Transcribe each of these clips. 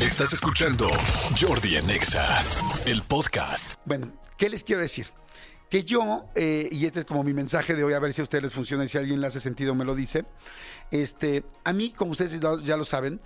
Estás escuchando Jordi Anexa, el podcast. Bueno, ¿qué les quiero decir? Que yo, eh, y este es como mi mensaje de hoy, a ver si a ustedes les funciona y si alguien le hace sentido me lo dice. Este, a mí, como ustedes ya- lo saben,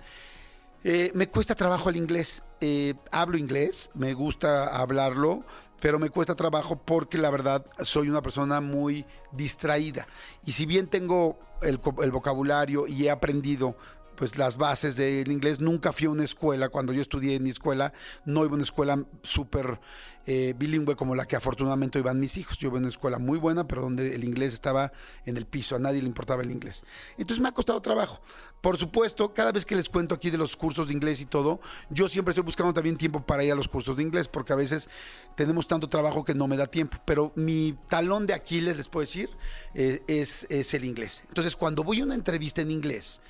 eh, me cuesta trabajo el inglés. Eh, hablo inglés, me gusta hablarlo, pero me cuesta trabajo porque la verdad soy una persona muy distraída. Y si bien tengo el vocabulario y he aprendido pues las bases del inglés, nunca fui a una escuela, cuando yo estudié en mi escuela, no iba a una escuela súper eh, bilingüe como la que afortunadamente iban mis hijos. Yo iba a una escuela muy buena, pero donde el inglés estaba en el piso, a nadie le importaba el inglés. Entonces me ha costado trabajo. Por supuesto, cada vez que les cuento aquí de los cursos de inglés y todo, yo siempre estoy buscando también tiempo para ir a los cursos de inglés, porque a veces tenemos tanto trabajo que no me da tiempo. Pero mi talón de Aquiles, les puedo decir, eh, es, es el inglés. Entonces, cuando voy a una entrevista en inglés,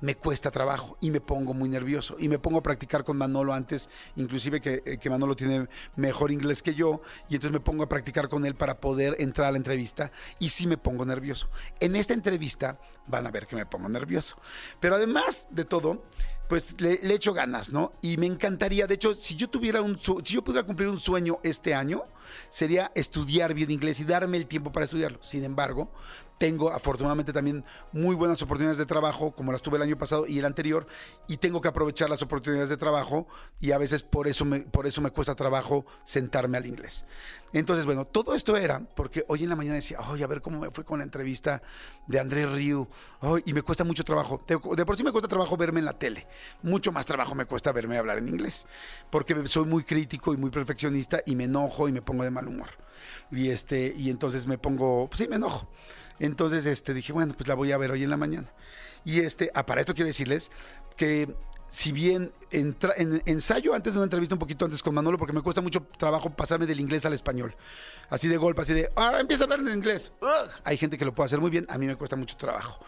me cuesta trabajo y me pongo muy nervioso y me pongo a practicar con Manolo antes, inclusive que, eh, que Manolo tiene mejor inglés que yo y entonces me pongo a practicar con él para poder entrar a la entrevista y sí me pongo nervioso. En esta entrevista van a ver que me pongo nervioso, pero además de todo, pues le, echo ganas, ¿no? Y me encantaría, de hecho, si yo tuviera un, si yo pudiera cumplir un sueño este año, sería estudiar bien inglés y darme el tiempo para estudiarlo. Sin embargo, tengo afortunadamente también muy buenas oportunidades de trabajo, como las tuve el año pasado y el anterior, y tengo que aprovechar las oportunidades de trabajo y a veces por eso me, por eso me cuesta trabajo sentarme al inglés. Entonces, bueno, todo esto era porque hoy en la mañana decía, oye, a ver cómo me fue con la entrevista de Andrés Riu, Ay, y me cuesta mucho trabajo. De, de por sí me cuesta trabajo verme en la tele, mucho más trabajo me cuesta verme hablar en inglés, porque soy muy crítico y muy perfeccionista y me enojo y me pongo de mal humor. Y este, y entonces me pongo, pues sí, me enojo. Entonces, este, dije, bueno, pues la voy a ver hoy en la mañana. Y este, ah, para esto quiero decirles que si bien en- ensayo antes de una entrevista un poquito antes con Manolo, porque me cuesta mucho trabajo pasarme del inglés al español. Así de golpe, así de, ah, empieza a hablar en inglés. Hay gente que lo puede hacer muy bien, a mí me cuesta mucho trabajo.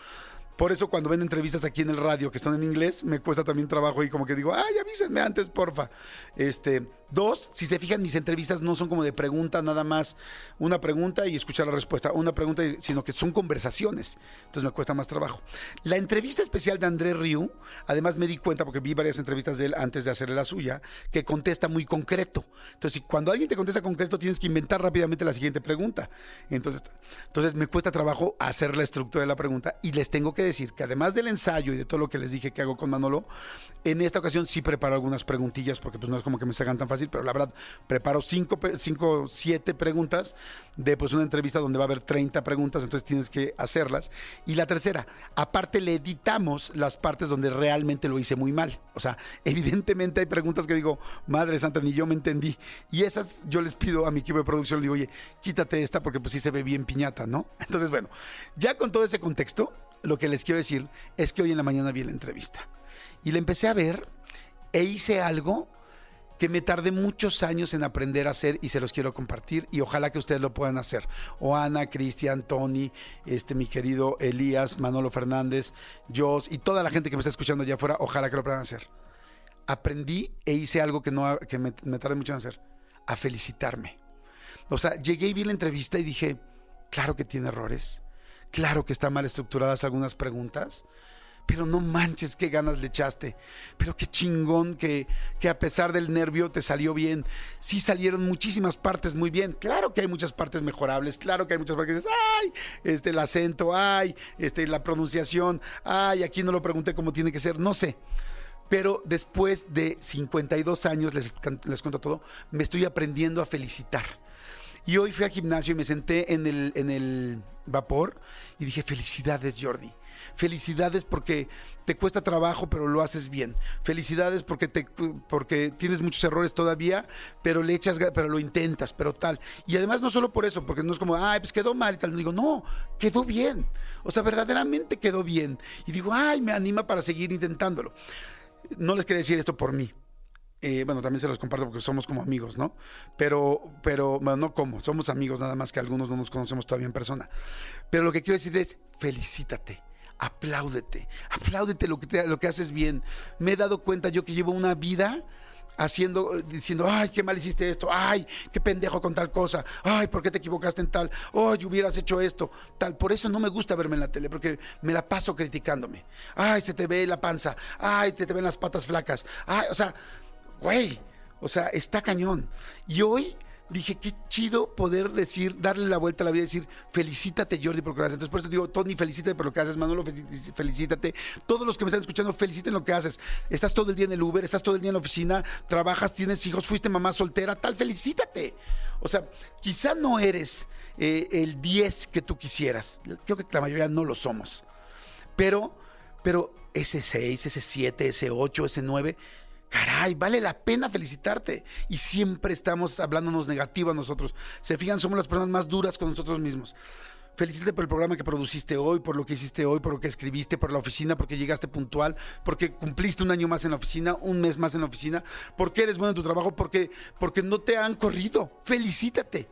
Por eso cuando ven entrevistas aquí en el radio que están en inglés, me cuesta también trabajo y como que digo, ay, avísenme antes, porfa. Este, dos, si se fijan, mis entrevistas no son como de pregunta nada más, una pregunta y escuchar la respuesta, una pregunta, sino que son conversaciones. Entonces me cuesta más trabajo. La entrevista especial de André Riu, además me di cuenta, porque vi varias entrevistas de él antes de hacerle la suya, que contesta muy concreto. Entonces, cuando alguien te contesta concreto, tienes que inventar rápidamente la siguiente pregunta. Entonces, entonces me cuesta trabajo hacer la estructura de la pregunta y les tengo que decir que además del ensayo y de todo lo que les dije que hago con Manolo, en esta ocasión sí preparo algunas preguntillas porque pues no es como que me salgan tan fácil, pero la verdad preparo cinco, cinco siete preguntas de pues una entrevista donde va a haber 30 preguntas, entonces tienes que hacerlas. Y la tercera, aparte le editamos las partes donde realmente lo hice muy mal. O sea, evidentemente hay preguntas que digo, madre santa, ni yo me entendí. Y esas yo les pido a mi equipo de producción, le digo, oye, quítate esta porque pues sí se ve bien piñata, ¿no? Entonces, bueno, ya con todo ese contexto, lo que les quiero decir es que hoy en la mañana vi la entrevista. Y la empecé a ver e hice algo que me tardé muchos años en aprender a hacer y se los quiero compartir y ojalá que ustedes lo puedan hacer. O Ana, Cristian, Tony, este, mi querido Elías, Manolo Fernández, Jos y toda la gente que me está escuchando allá afuera, ojalá que lo puedan hacer. Aprendí e hice algo que, no, que me, me tardé mucho en hacer, a felicitarme. O sea, llegué y vi la entrevista y dije, claro que tiene errores, claro que están mal estructuradas algunas preguntas, pero no manches qué ganas le echaste, pero qué chingón que, que a pesar del nervio te salió bien. Sí salieron muchísimas partes muy bien, claro que hay muchas partes mejorables, claro que hay muchas partes que dices, ay, este, el acento, ay, este, la pronunciación, ay, aquí no lo pregunté como tiene que ser, no sé. Pero después de 52 años, les, les cuento todo, me estoy aprendiendo a felicitar. Y hoy fui al gimnasio y me senté en el, en el vapor y dije, felicidades Jordi. Felicidades porque te cuesta trabajo, pero lo haces bien. Felicidades porque, te, porque tienes muchos errores todavía, pero le echas, pero lo intentas, pero tal. Y además no solo por eso, porque no es como, ay, pues quedó mal y tal. No digo, no, quedó bien. O sea, verdaderamente quedó bien. Y digo, ay, me anima para seguir intentándolo. No les quería decir esto por mí. Eh, bueno, también se los comparto porque somos como amigos, ¿no? Pero, pero, bueno, no como, somos amigos nada más que algunos no nos conocemos todavía en persona. Pero lo que quiero decir es, felicítate, apláudete, apláudete lo que, te- lo que haces bien. Me he dado cuenta yo que llevo una vida haciendo, diciendo, ay, qué mal hiciste esto, ay, qué pendejo con tal cosa, ay, ¿por qué te equivocaste en tal? Ay, hubieras hecho esto, tal. Por eso no me gusta verme en la tele, porque me la paso criticándome. Ay, se te ve la panza, ay, te, te ven las patas flacas, ay, o sea, güey, o sea, está cañón. Y hoy dije, qué chido poder decir, darle la vuelta a la vida y decir, felicítate Jordi por lo que haces. Entonces por eso te digo, Tony, felicítate por lo que haces, Manolo, felicítate. Todos los que me están escuchando, feliciten lo que haces. Estás todo el día en el Uber, estás todo el día en la oficina, trabajas, tienes hijos, fuiste mamá soltera, tal, felicítate. O sea, quizá no eres eh, el 10 que tú quisieras. Creo que la mayoría no lo somos. Pero, pero ese 6, ese 7, ese 8, ese 9 Caray, vale la pena felicitarte. Y siempre estamos hablándonos negativo a nosotros. Se fijan, somos las personas más duras con nosotros mismos. Felicítate por el programa que produciste hoy, por lo que hiciste hoy, por lo que escribiste, por la oficina, porque llegaste puntual, porque cumpliste un año más en la oficina, un mes más en la oficina, porque eres bueno en tu trabajo, porque, porque no te han corrido. Felicítate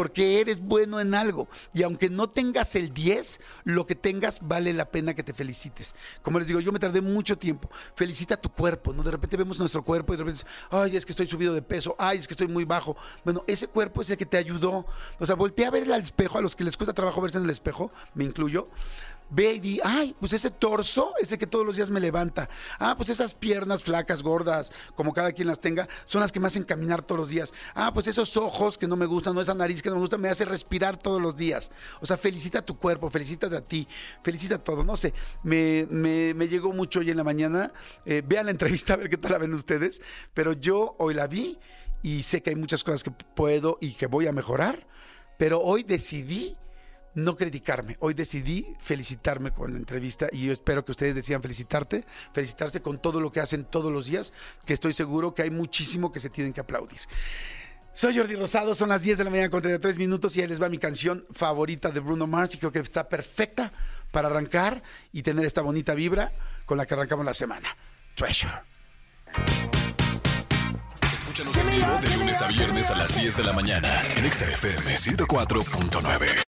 porque eres bueno en algo. Y aunque no tengas el 10, lo que tengas vale la pena que te felicites. Como les digo, yo me tardé mucho tiempo. Felicita tu cuerpo, ¿no? De repente vemos nuestro cuerpo y de repente, ay, es que estoy subido de peso, ay, es que estoy muy bajo. Bueno, ese cuerpo es el que te ayudó. O sea, voltea a ver al espejo, a los que les cuesta trabajo verse en el espejo, me incluyo ve y di, ay, pues ese torso, ese que todos los días me levanta. Ah, pues esas piernas flacas, gordas, como cada quien las tenga, son las que me hacen caminar todos los días. Ah, pues esos ojos que no me gustan, no esa nariz que no me gusta, me hace respirar todos los días. O sea, felicita a tu cuerpo, felicítate a ti, felicita todo. No sé, me, me, llegó mucho hoy en la mañana. Eh, vean la entrevista a ver qué tal la ven ustedes, pero yo hoy la vi y sé que hay muchas cosas que puedo y que voy a mejorar, pero hoy decidí no criticarme. Hoy decidí felicitarme con la entrevista y yo espero que ustedes decidan felicitarte, felicitarse con todo lo que hacen todos los días, que estoy seguro que hay muchísimo que se tienen que aplaudir. Soy Jordi Rosado, son las 10 de la mañana con 33 minutos y ahí les va mi canción favorita de Bruno Mars y creo que está perfecta para arrancar y tener esta bonita vibra con la que arrancamos la semana. Treasure. Escúchanos en vivo de lunes a viernes a las 10 de la mañana en XFM 104.9.